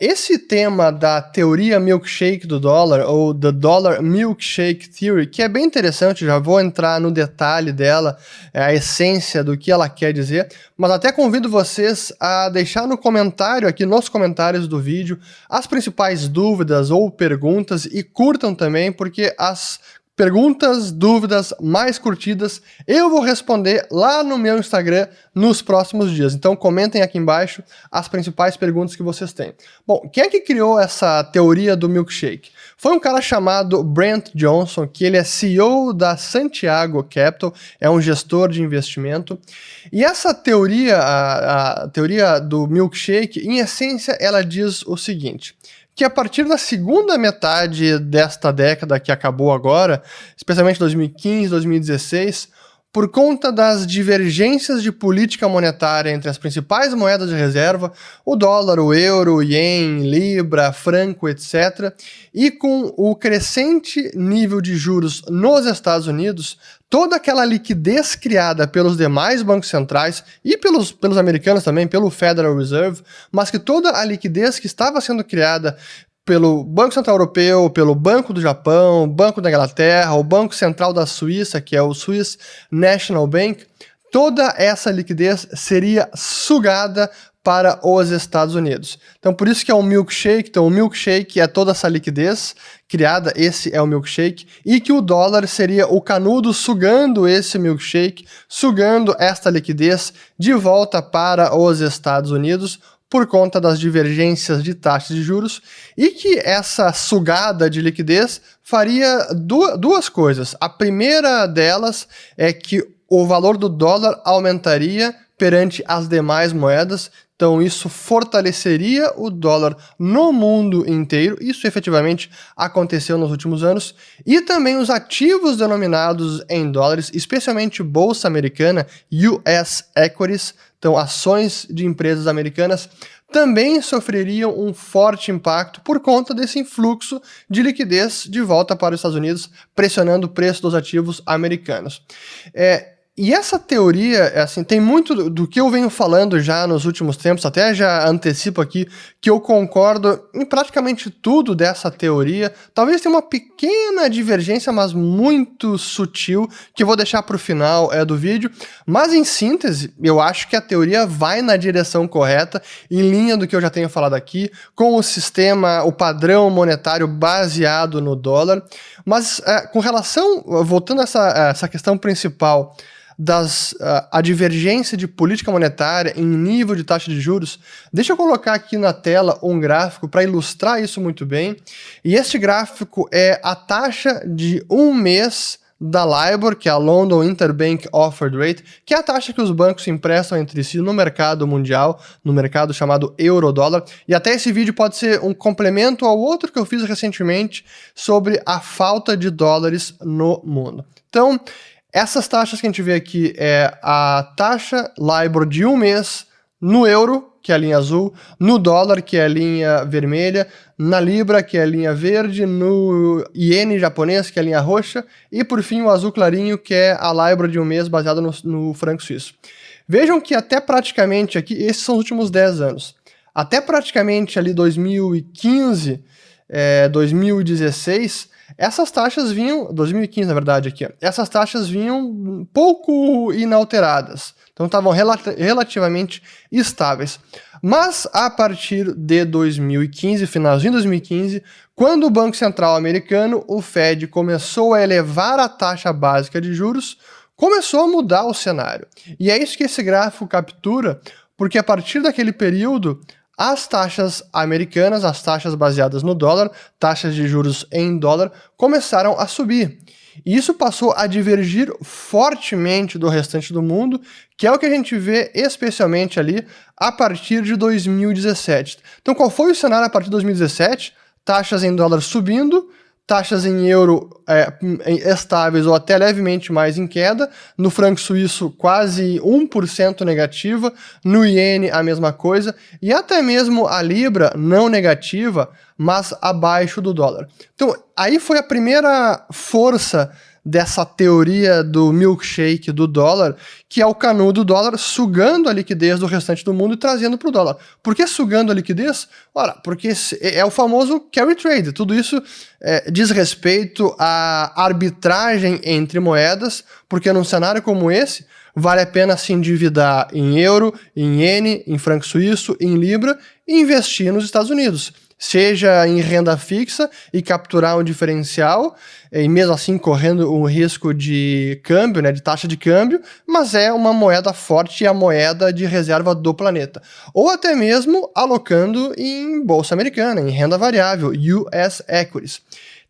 esse tema da teoria milkshake do dólar, ou the dollar milkshake theory, que é bem interessante, já vou entrar no detalhe dela, é a essência do que ela quer dizer, mas até convido vocês a deixar no comentário, aqui nos comentários do vídeo, as principais dúvidas ou perguntas e curtam também, porque as perguntas, dúvidas mais curtidas, eu vou responder lá no meu Instagram nos próximos dias. Então comentem aqui embaixo as principais perguntas que vocês têm. Bom, quem é que criou essa teoria do milkshake? Foi um cara chamado Brent Johnson, que ele é CEO da Santiago Capital, é um gestor de investimento. E essa teoria, a, a teoria do milkshake, em essência, ela diz o seguinte: que a partir da segunda metade desta década que acabou agora, especialmente 2015, 2016, por conta das divergências de política monetária entre as principais moedas de reserva, o dólar, o euro, o ien, libra, franco, etc., e com o crescente nível de juros nos Estados Unidos, toda aquela liquidez criada pelos demais bancos centrais e pelos, pelos americanos também, pelo Federal Reserve, mas que toda a liquidez que estava sendo criada pelo Banco Central Europeu, pelo Banco do Japão, Banco da Inglaterra, o Banco Central da Suíça, que é o Swiss National Bank, toda essa liquidez seria sugada para os Estados Unidos. Então, por isso que é um milkshake. Então, o milkshake é toda essa liquidez criada, esse é o milkshake, e que o dólar seria o canudo sugando esse milkshake, sugando esta liquidez de volta para os Estados Unidos, por conta das divergências de taxas de juros e que essa sugada de liquidez faria duas coisas. A primeira delas é que o valor do dólar aumentaria perante as demais moedas, então isso fortaleceria o dólar no mundo inteiro. Isso efetivamente aconteceu nos últimos anos. E também os ativos denominados em dólares, especialmente bolsa americana, US equities, então ações de empresas americanas, também sofreriam um forte impacto por conta desse influxo de liquidez de volta para os Estados Unidos, pressionando o preço dos ativos americanos. É, e essa teoria, é assim, tem muito do, que eu venho falando já nos últimos tempos, até já antecipo aqui que eu concordo em praticamente tudo dessa teoria. Talvez tenha uma pequena divergência, mas muito sutil, que eu vou deixar para o final é, do vídeo. Mas em síntese, eu acho que a teoria vai na direção correta, em linha do que eu já tenho falado aqui, com o sistema, o padrão monetário baseado no dólar. Mas é, com relação, voltando a essa, essa questão principal, das uh, a divergência de política monetária em nível de taxa de juros, deixa eu colocar aqui na tela um gráfico para ilustrar isso muito bem. E este gráfico é a taxa de um mês da LIBOR, que é a London Interbank Offered Rate, que é a taxa que os bancos emprestam entre si no mercado mundial, no mercado chamado euro-dólar. E até esse vídeo pode ser um complemento ao outro que eu fiz recentemente sobre a falta de dólares no mundo. Então, essas taxas que a gente vê aqui é a taxa LIBOR de um mês no euro, que é a linha azul, no dólar, que é a linha vermelha, na libra, que é a linha verde, no iene japonês, que é a linha roxa, e por fim o azul clarinho, que é a LIBOR de um mês baseada no, no franco suíço. Vejam que até praticamente aqui, esses são os últimos 10 anos, até praticamente ali 2015, é, 2016, essas taxas vinham, 2015 na verdade aqui, essas taxas vinham pouco inalteradas, então estavam rel relativamente estáveis. Mas a partir de 2015, finalzinho de 2015, quando o Banco Central americano, o Fed, começou a elevar a taxa básica de juros, começou a mudar o cenário. E é isso que esse gráfico captura, porque a partir daquele período, as taxas americanas, as taxas baseadas no dólar, taxas de juros em dólar, começaram a subir. E isso passou a divergir fortemente do restante do mundo, que é o que a gente vê especialmente ali a partir de 2017. Então, qual foi o cenário a partir de 2017? Taxas em dólar subindo, taxas em euro é, estáveis ou até levemente mais em queda, no franco suíço quase 1% negativa, no iene a mesma coisa, e até mesmo a libra não negativa, mas abaixo do dólar. Então, aí foi a primeira força dessa teoria do milkshake do dólar, que é o canudo do dólar sugando a liquidez do restante do mundo e trazendo para o dólar. Por que sugando a liquidez? Ora, porque é o famoso carry trade. Tudo isso é, diz respeito à arbitragem entre moedas, porque num cenário como esse, vale a pena se endividar em euro, em iene, em franco suíço, em libra e investir nos Estados Unidos seja em renda fixa e capturar um diferencial, e mesmo assim correndo o risco de câmbio, né, de taxa de câmbio, mas é uma moeda forte e a moeda de reserva do planeta. Ou até mesmo alocando em bolsa americana, em renda variável, US Equities.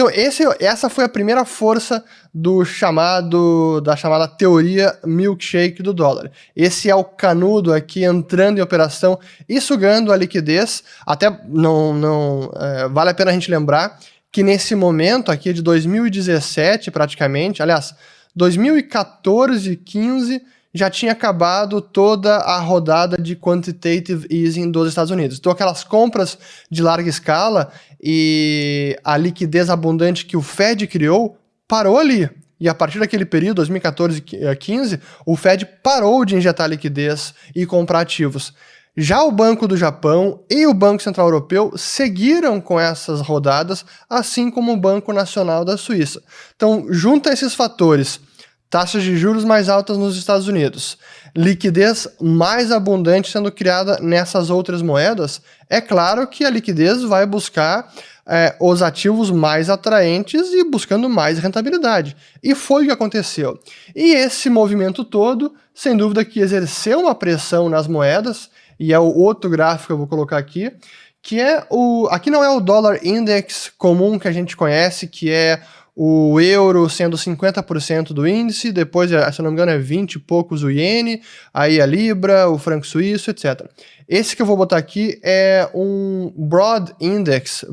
Então, esse, essa foi a primeira força do chamado da chamada teoria milkshake do dólar. Esse é o canudo aqui entrando em operação e sugando a liquidez. Até não, não é, vale a pena a gente lembrar que nesse momento aqui de 2017 praticamente, aliás, 2014, 15 já tinha acabado toda a rodada de quantitative easing dos Estados Unidos. Então, aquelas compras de larga escala e a liquidez abundante que o Fed criou parou ali. E a partir daquele período, 2014 e 15, o Fed parou de injetar liquidez e comprar ativos. Já o Banco do Japão e o Banco Central Europeu seguiram com essas rodadas, assim como o Banco Nacional da Suíça. Então, junta esses fatores taxas de juros mais altas nos Estados Unidos, liquidez mais abundante sendo criada nessas outras moedas, é claro que a liquidez vai buscar é, os ativos mais atraentes e buscando mais rentabilidade. E foi o que aconteceu. E esse movimento todo, sem dúvida que exerceu uma pressão nas moedas, e é o outro gráfico que eu vou colocar aqui, que é o. Aqui não é o dólar index comum que a gente conhece, que é o euro sendo 50% do índice, depois, eh, se não me engano, é 20 e poucos o iene, aí a libra, o franco suíço, etc. Esse que eu vou botar aqui é um Broad Index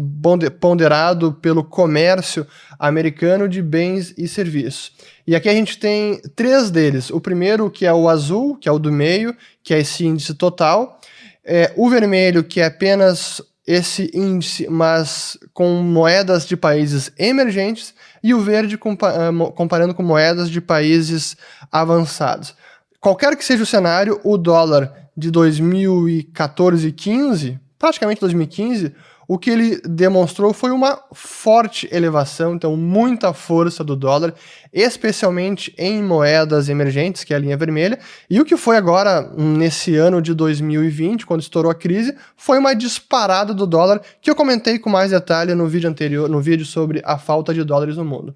ponderado pelo comércio americano de bens e serviços. E aqui a gente tem três deles. O primeiro, que é o azul, que é o do meio, que é esse índice total. É, o vermelho, que é apenas esse índice, mas com moedas de países emergentes e o verde ah, comparando com moedas de países avançados. Qualquer que seja o cenário, o dólar de 2014 e 15, praticamente 2015, o que ele demonstrou foi uma forte elevação, então muita força do dólar, especialmente em moedas emergentes, que é a linha vermelha. E o que foi agora, nesse ano de 2020, quando estourou a crise, foi uma disparada do dólar, que eu comentei com mais detalhe no vídeo anterior, no vídeo sobre a falta de dólares no mundo.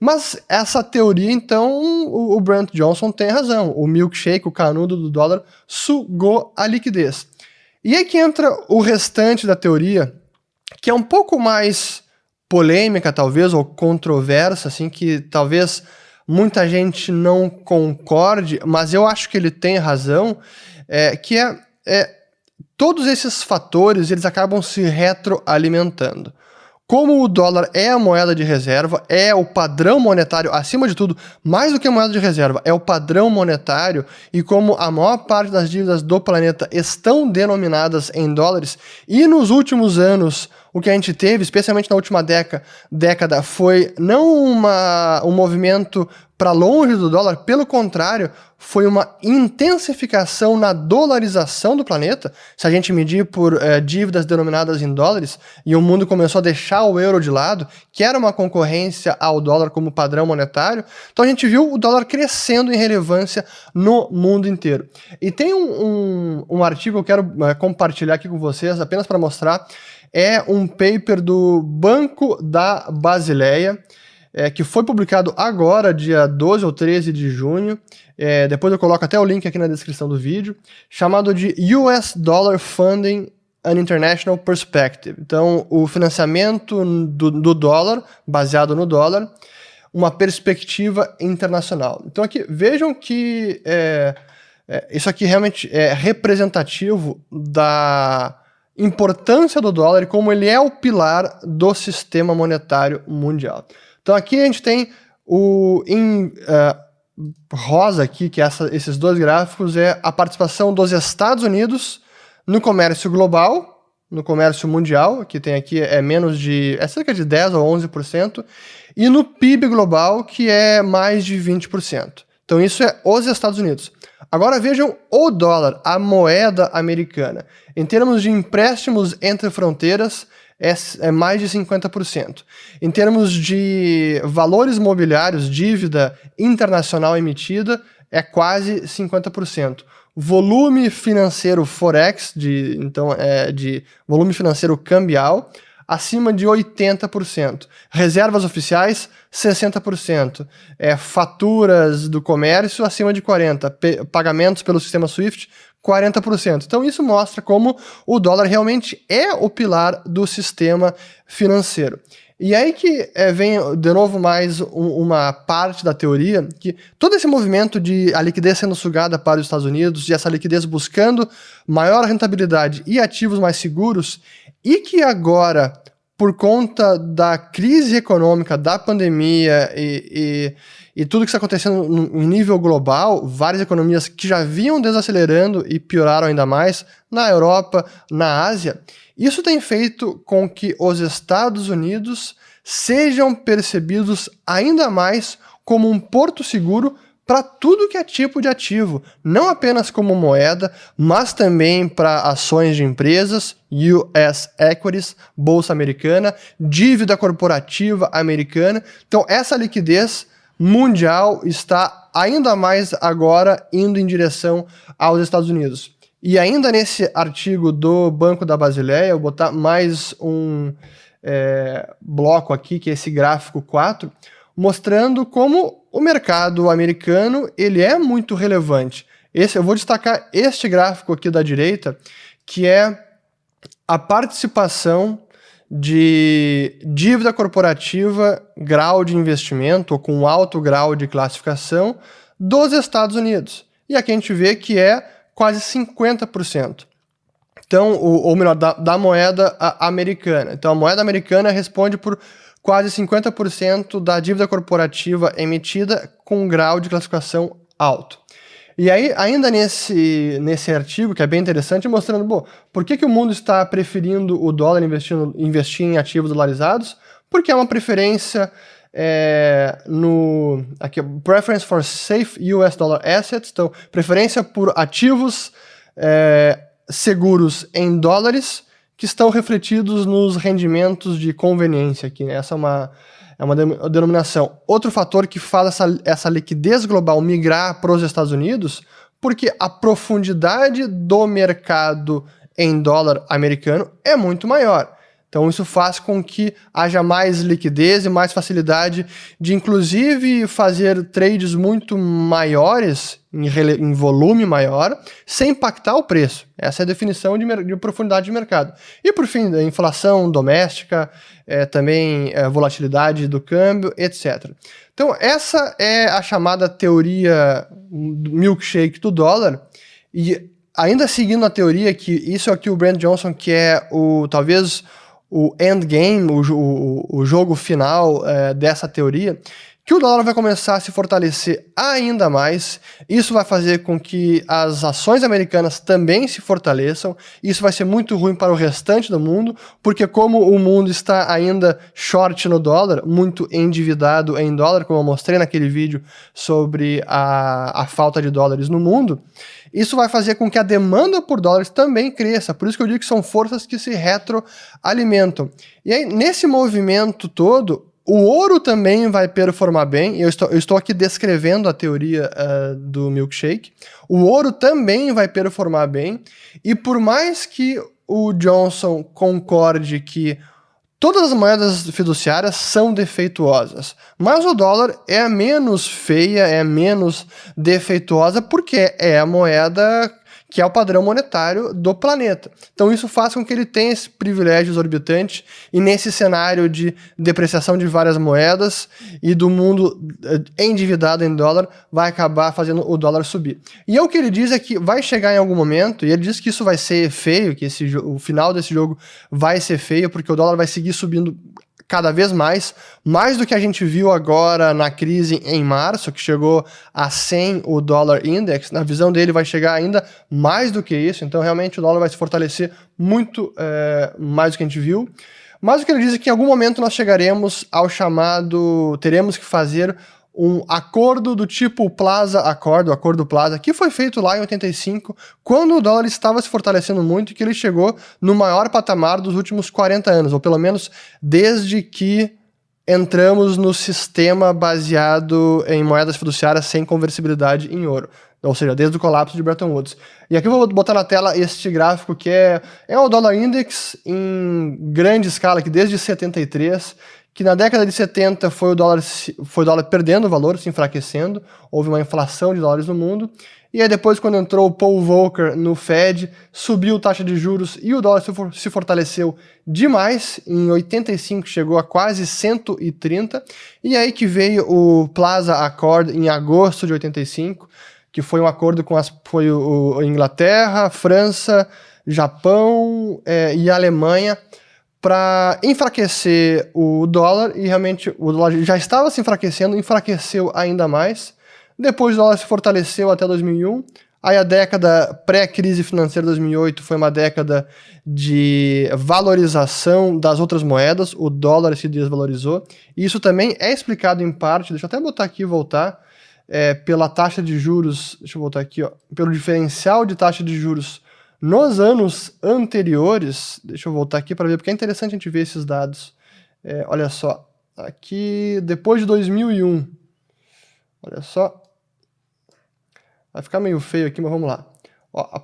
Mas essa teoria, então, o Brent Johnson tem razão. O milkshake, o canudo do dólar, sugou a liquidez. E aí que entra o restante da teoria, que é um pouco mais polêmica, talvez, ou controversa, assim, que talvez muita gente não concorde, mas eu acho que ele tem razão, é, que é, é todos esses fatores eles acabam se retroalimentando. Como o dólar é a moeda de reserva, é o padrão monetário, acima de tudo, mais do que a moeda de reserva, é o padrão monetário, e como a maior parte das dívidas do planeta estão denominadas em dólares, e nos últimos anos o que a gente teve, especialmente na última década, década foi não uma, um movimento para longe do dólar, pelo contrário, foi uma intensificação na dolarização do planeta. Se a gente medir por é, dívidas denominadas em dólares, e o mundo começou a deixar o euro de lado, que era uma concorrência ao dólar como padrão monetário, então a gente viu o dólar crescendo em relevância no mundo inteiro. E tem um, um, um artigo que eu quero é, compartilhar aqui com vocês, apenas para mostrar é um paper do Banco da Basileia, é, que foi publicado agora, dia 12 ou 13 de junho. É, depois eu coloco até o link aqui na descrição do vídeo, chamado de US Dollar Funding an International Perspective. Então, o financiamento do, do dólar, baseado no dólar, uma perspectiva internacional. Então, aqui, vejam que é, é, isso aqui realmente é representativo da importância do dólar e como ele é o pilar do sistema monetário mundial. Então aqui a gente tem o em uh, rosa aqui, que é essa, esses dois gráficos, é a participação dos Estados Unidos no comércio global, no comércio mundial, que tem aqui é menos de, é cerca de 10 ou 11%, e no PIB global, que é mais de 20%. Então isso é os Estados Unidos. Agora vejam o dólar, a moeda americana. Em termos de empréstimos entre fronteiras, é, é mais de 50%. Em termos de valores mobiliários, dívida internacional emitida, é quase 50%. Volume financeiro forex, de, então é de volume financeiro cambial, acima de 80%. Reservas oficiais, 60%. É, faturas do comércio, acima de 40%. pagamentos pelo sistema SWIFT, 40%. Então isso mostra como o dólar realmente é o pilar do sistema financeiro. E aí que é, vem de novo mais um, uma parte da teoria que todo esse movimento de a liquidez sendo sugada para os Estados Unidos e essa liquidez buscando maior rentabilidade e ativos mais seguros e que agora por conta da crise econômica, da pandemia e, e, e tudo que está acontecendo em nível global, várias economias que já vinham desacelerando e pioraram ainda mais, na Europa, na Ásia, isso tem feito com que os Estados Unidos sejam percebidos ainda mais como um porto seguro para tudo que é tipo de ativo, não apenas como moeda, mas também para ações de empresas, US Equities, bolsa americana, dívida corporativa americana. Então essa liquidez mundial está ainda mais agora indo em direção aos Estados Unidos. E ainda nesse artigo do Banco da Basileia, eu vou botar mais um é, bloco aqui, que é esse gráfico 4, mostrando como o mercado americano ele é muito relevante. Esse, eu vou destacar este gráfico aqui da direita, que é a participação de dívida corporativa, grau de investimento, ou com alto grau de classificação, dos Estados Unidos. E aqui a gente vê que é quase 50%. Então, ou, melhor, da, da moeda americana. Então, a moeda americana responde por quase 50% da dívida corporativa emitida com grau de classificação alto. E aí, ainda nesse, nesse artigo, que é bem interessante, mostrando, bom, por que, que o mundo está preferindo o dólar investindo, investir em ativos dolarizados? Porque é uma preferência é, no aqui, preference for safe US dollar assets, então preferência por ativos é, seguros em dólares que estão refletidos nos rendimentos de conveniência aqui. Né? Essa é uma, é uma denominação. Outro fator que faz essa, essa liquidez global migrar para os Estados Unidos, porque a profundidade do mercado em dólar americano é muito maior. Então, isso faz com que haja mais liquidez e mais facilidade de, inclusive, fazer trades muito maiores, em, em volume maior, sem impactar o preço. Essa é a definição de, de profundidade de mercado. E, por fim, a inflação doméstica, é, também é, volatilidade do câmbio, etc. Então, essa é a chamada teoria milkshake do dólar. E, ainda seguindo a teoria que isso é o o Brand Johnson, que é o talvez o endgame, o, o, o jogo final é, dessa teoria, que o dólar vai começar a se fortalecer ainda mais. Isso vai fazer com que as ações americanas também se fortaleçam. Isso vai ser muito ruim para o restante do mundo, porque como o mundo está ainda short no dólar, muito endividado em dólar, como eu mostrei naquele vídeo sobre a, a falta de dólares no mundo, isso vai fazer com que a demanda por dólares também cresça. Por isso que eu digo que são forças que se retroalimentam. E aí, nesse movimento todo, o ouro também vai performar bem. Eu estou, eu estou aqui descrevendo a teoria uh, do milkshake. O ouro também vai performar bem. E por mais que o Johnson concorde que todas as moedas fiduciárias são defeituosas, mas o dólar é menos feia, é menos defeituosa porque é a moeda que é o padrão monetário do planeta. Então isso faz com que ele tenha esse privilégio exorbitante e nesse cenário de depreciação de várias moedas e do mundo eh, endividado em dólar vai acabar fazendo o dólar subir. E é o que ele diz é que vai chegar em algum momento, e ele diz que isso vai ser feio, que esse, o final desse jogo vai ser feio, porque o dólar vai seguir subindo cada vez mais, mais do que a gente viu agora na crise em março, que chegou a 100 o dólar index, na visão dele vai chegar ainda mais do que isso, então realmente o dólar vai se fortalecer muito é, mais do que a gente viu. Mas o que ele diz é que em algum momento nós chegaremos ao chamado, teremos que fazer um acordo do tipo Plaza Accord, o Acordo Plaza, que foi feito lá em 85, quando o dólar estava se fortalecendo muito e que ele chegou no maior patamar dos últimos 40 anos, ou pelo menos desde que entramos no sistema baseado em moedas fiduciárias sem conversibilidade em ouro. Ou seja, desde o colapso de Bretton Woods. E aqui eu vou botar na tela este gráfico que é, é o dólar index em grande escala, que desde 73 que na década de 70 foi o dólar, foi o dólar perdendo valor, se enfraquecendo, houve uma inflação de dólares no mundo, e aí depois quando entrou o Paul Volcker no Fed, subiu a taxa de juros e o dólar se fortaleceu demais, em 85 chegou a quase 130, e aí que veio o Plaza Accord em agosto de 85, que foi um acordo com as, foi o, o Inglaterra, França, Japão é, e Alemanha, para enfraquecer o dólar e realmente o dólar já estava se enfraquecendo, enfraqueceu ainda mais. Depois o dólar se fortaleceu até 2001. Aí a década pré-crise financeira 2008 foi uma década de valorização das outras moedas, o dólar se desvalorizou. E isso também é explicado em parte, deixa eu até botar aqui e voltar, é, pela taxa de juros, deixa eu voltar aqui, ó, pelo diferencial de taxa de juros nos anos anteriores, deixa eu voltar aqui para ver, porque é interessante a gente ver esses dados. É, olha só, aqui depois de 2001, olha só, vai ficar meio feio aqui, mas vamos lá. Ó,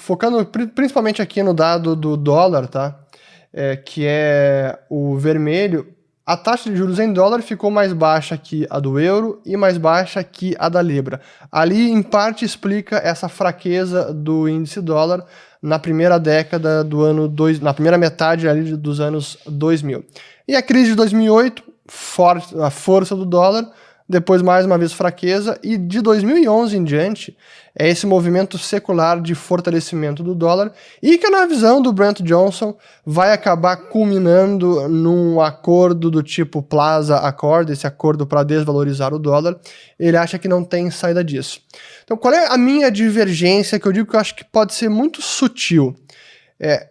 focando principalmente aqui no dado do dólar, tá? É, que é o vermelho, a taxa de juros em dólar ficou mais baixa que a do euro e mais baixa que a da libra. Ali, em parte, explica essa fraqueza do índice dólar na primeira década do ano dois, na primeira metade ali dos anos 2000. E a crise de 2008, for, a força do dólar depois mais uma vez fraqueza, e de 2011 em diante é esse movimento secular de fortalecimento do dólar, e que na visão do Brent Johnson vai acabar culminando num acordo do tipo Plaza Accord, esse acordo para desvalorizar o dólar. Ele acha que não tem saída disso. Então, qual é a minha divergência que eu digo que eu acho que pode ser muito sutil? É,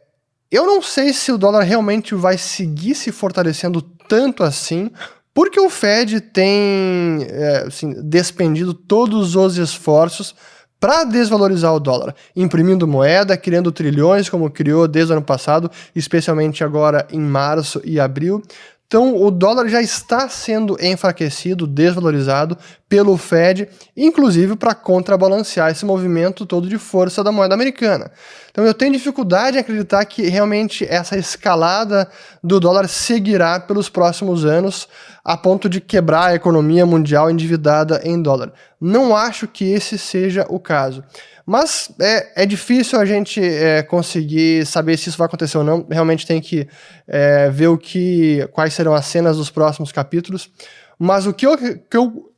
eu não sei se o dólar realmente vai seguir se fortalecendo tanto assim, porque o Fed tem é, assim, despendido todos os esforços para desvalorizar o dólar, imprimindo moeda, criando trilhões, como criou desde o ano passado, especialmente agora em março e abril. Então, o dólar já está sendo enfraquecido, desvalorizado pelo Fed, inclusive para contrabalancear esse movimento todo de força da moeda americana. Então, eu tenho dificuldade em acreditar que realmente essa escalada do dólar seguirá pelos próximos anos, a ponto de quebrar a economia mundial endividada em dólar. Não acho que esse seja o caso. Mas é, é difícil a gente é, conseguir saber se isso vai acontecer ou não. Realmente tem que é, ver o que, quais serão as cenas dos próximos capítulos. Mas o que eu, que eu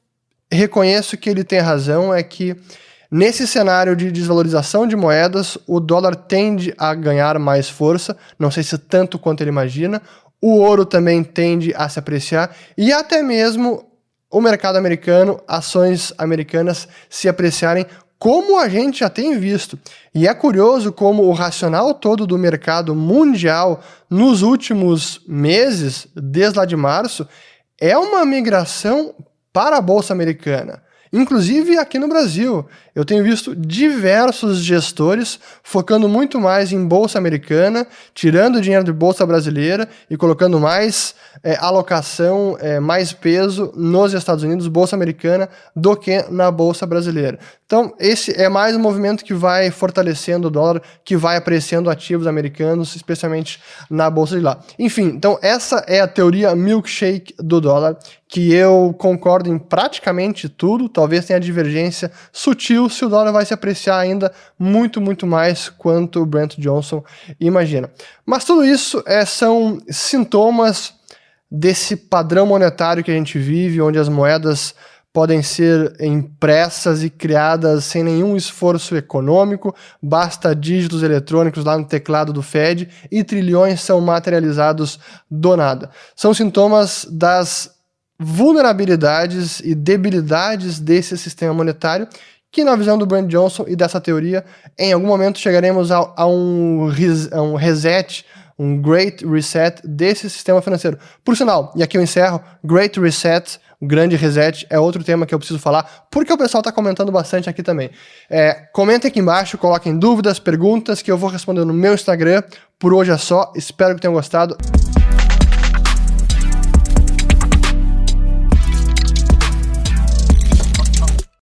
reconheço que ele tem razão é que nesse cenário de desvalorização de moedas, o dólar tende a ganhar mais força. Não sei se tanto quanto ele imagina o ouro também tende a se apreciar e até mesmo o mercado americano, ações americanas se apreciarem, como a gente já tem visto. E é curioso como o racional todo do mercado mundial nos últimos meses, desde lá de março, é uma migração para a bolsa americana. Inclusive aqui no Brasil, eu tenho visto diversos gestores focando muito mais em bolsa americana, tirando dinheiro de bolsa brasileira e colocando mais é, alocação, é, mais peso nos Estados Unidos, bolsa americana, do que na bolsa brasileira. Então, esse é mais um movimento que vai fortalecendo o dólar, que vai apreciando ativos americanos, especialmente na bolsa de lá. Enfim, então essa é a teoria milkshake do dólar, que eu concordo em praticamente tudo, talvez tenha divergência sutil se o dólar vai se apreciar ainda muito, muito mais quanto o Brent Johnson imagina. Mas tudo isso é, são sintomas desse padrão monetário que a gente vive, onde as moedas podem ser impressas e criadas sem nenhum esforço econômico, basta dígitos eletrônicos lá no teclado do Fed e trilhões são materializados do nada. São sintomas das vulnerabilidades e debilidades desse sistema monetário que na visão do Brand Johnson e dessa teoria, em algum momento chegaremos a, a, um, a um reset um Great Reset desse sistema financeiro. Por sinal, e aqui eu encerro, Great Reset, o grande reset, é outro tema que eu preciso falar, porque o pessoal está comentando bastante aqui também. É, comentem aqui embaixo, coloquem dúvidas, perguntas, que eu vou responder no meu Instagram. Por hoje é só, espero que tenham gostado.